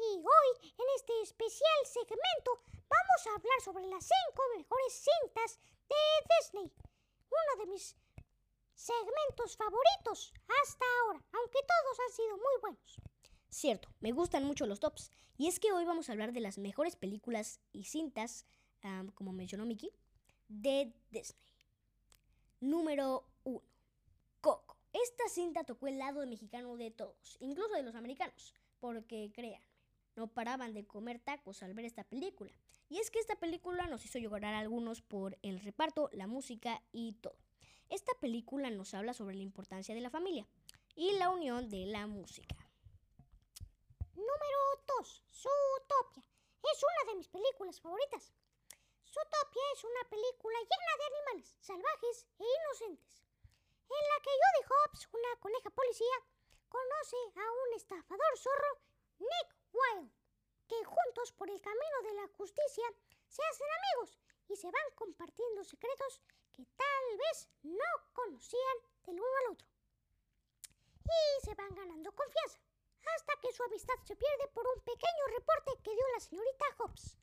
Y hoy, en este especial segmento, vamos a hablar sobre las cinco mejores cintas de Disney. Uno de mis segmentos favoritos hasta ahora, aunque todos han sido muy buenos. Cierto, me gustan mucho los tops. Y es que hoy vamos a hablar de las mejores películas y cintas, como mencionó Mickey, de Disney. Número 1. Coco. Esta cinta tocó el lado mexicano de todos, incluso de los americanos, porque créanme, no paraban de comer tacos al ver esta película. Y es que esta película nos hizo llorar a algunos por el reparto, la música y todo. Esta película nos habla sobre la importancia de la familia y la unión de la música. Número 2. Zootopia. Es una de mis películas favoritas. Zootopia es una película llena de animales salvajes e inocentes, en la que Judy Hobbs, una coneja policía, conoce a un estafador zorro, Nick Wilde, que juntos por el camino de la justicia se hacen amigos y se van compartiendo secretos que tal vez no conocían del uno al otro. Y se van ganando confianza, hasta que su amistad se pierde por un pequeño reporte que dio la señorita Hobbs.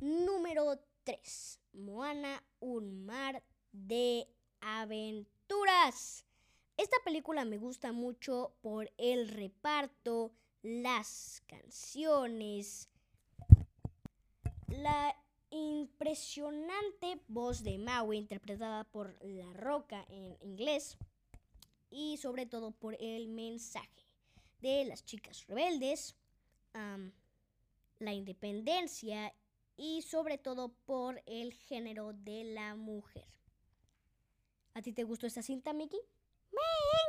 Número 3. Moana, un mar de aventuras. Esta película me gusta mucho por el reparto, las canciones, la impresionante voz de Maui interpretada por La Roca en inglés y sobre todo por el mensaje de las chicas rebeldes, la independencia y sobre todo por el género de la mujer. ¿A ti te gustó esta cinta, Mickey? Me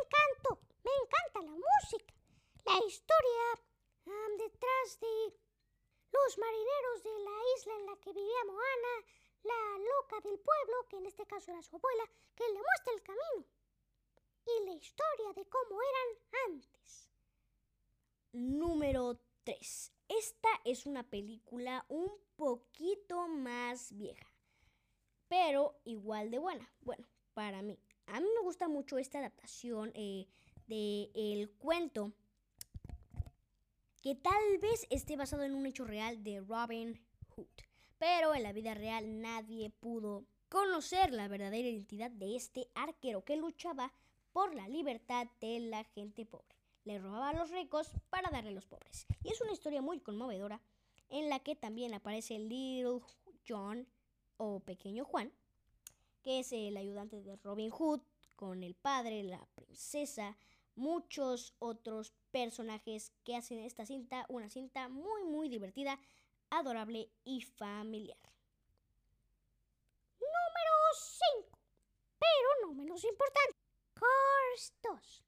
encantó, me encanta la música, la historia um, detrás de los marineros de la isla en la que vivía Moana, la loca del pueblo, que en este caso era su abuela, que le muestra el camino, y la historia de cómo eran antes. Número 3. Esta es una película un poquito más vieja, pero igual de buena. Bueno, para mí. A mí me gusta mucho esta adaptación eh, del cuento que tal vez esté basado en un hecho real de Robin Hood. Pero en la vida real nadie pudo conocer la verdadera identidad de este arquero que luchaba por la libertad de la gente pobre. Le robaba a los ricos para darle a los pobres. Y es una historia muy conmovedora en la que también aparece Little John o Pequeño Juan, que es el ayudante de Robin Hood, con el padre, la princesa, muchos otros personajes que hacen esta cinta una cinta muy muy divertida, adorable y familiar. Número 5, pero no menos importante, Cars 2.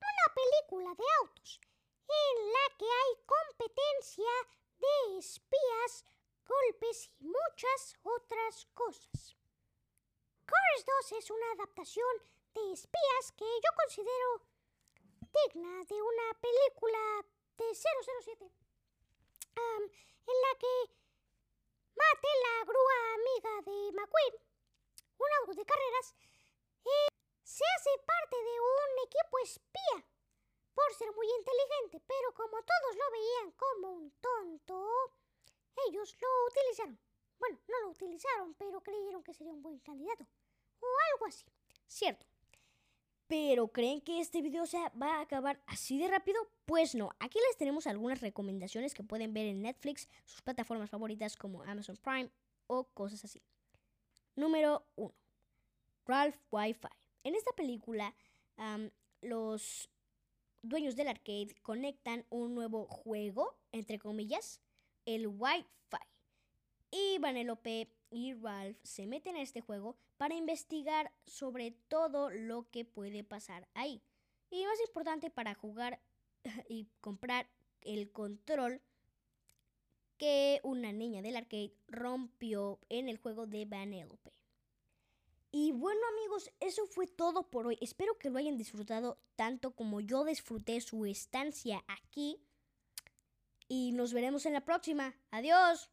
Una película de autos en la que hay competencia de espías, golpes y muchas otras cosas. Cars 2 es una adaptación de espías que yo considero digna de una película de 007, um, en la que Mate, la grúa amiga de McQueen, un auto de carreras, eh, se hace parte de un equipo espía por ser muy inteligente, pero como todos lo veían como un tonto, ellos lo utilizaron. Bueno, no lo utilizaron, pero creyeron que sería un buen candidato. O algo así. Cierto. Pero ¿creen que este video se va a acabar así de rápido? Pues no, aquí les tenemos algunas recomendaciones que pueden ver en Netflix, sus plataformas favoritas como Amazon Prime o cosas así. Número 1. Ralph Wi-Fi. En esta película, los dueños del arcade conectan un nuevo juego, entre comillas, el Wi-Fi. Y Vanellope y Ralph se meten a este juego para investigar sobre todo lo que puede pasar ahí. Y más importante para jugar y comprar el control que una niña del arcade rompió en el juego de Vanellope. Y bueno amigos, eso fue todo por hoy. Espero que lo hayan disfrutado tanto como yo disfruté su estancia aquí. Y nos veremos en la próxima. Adiós.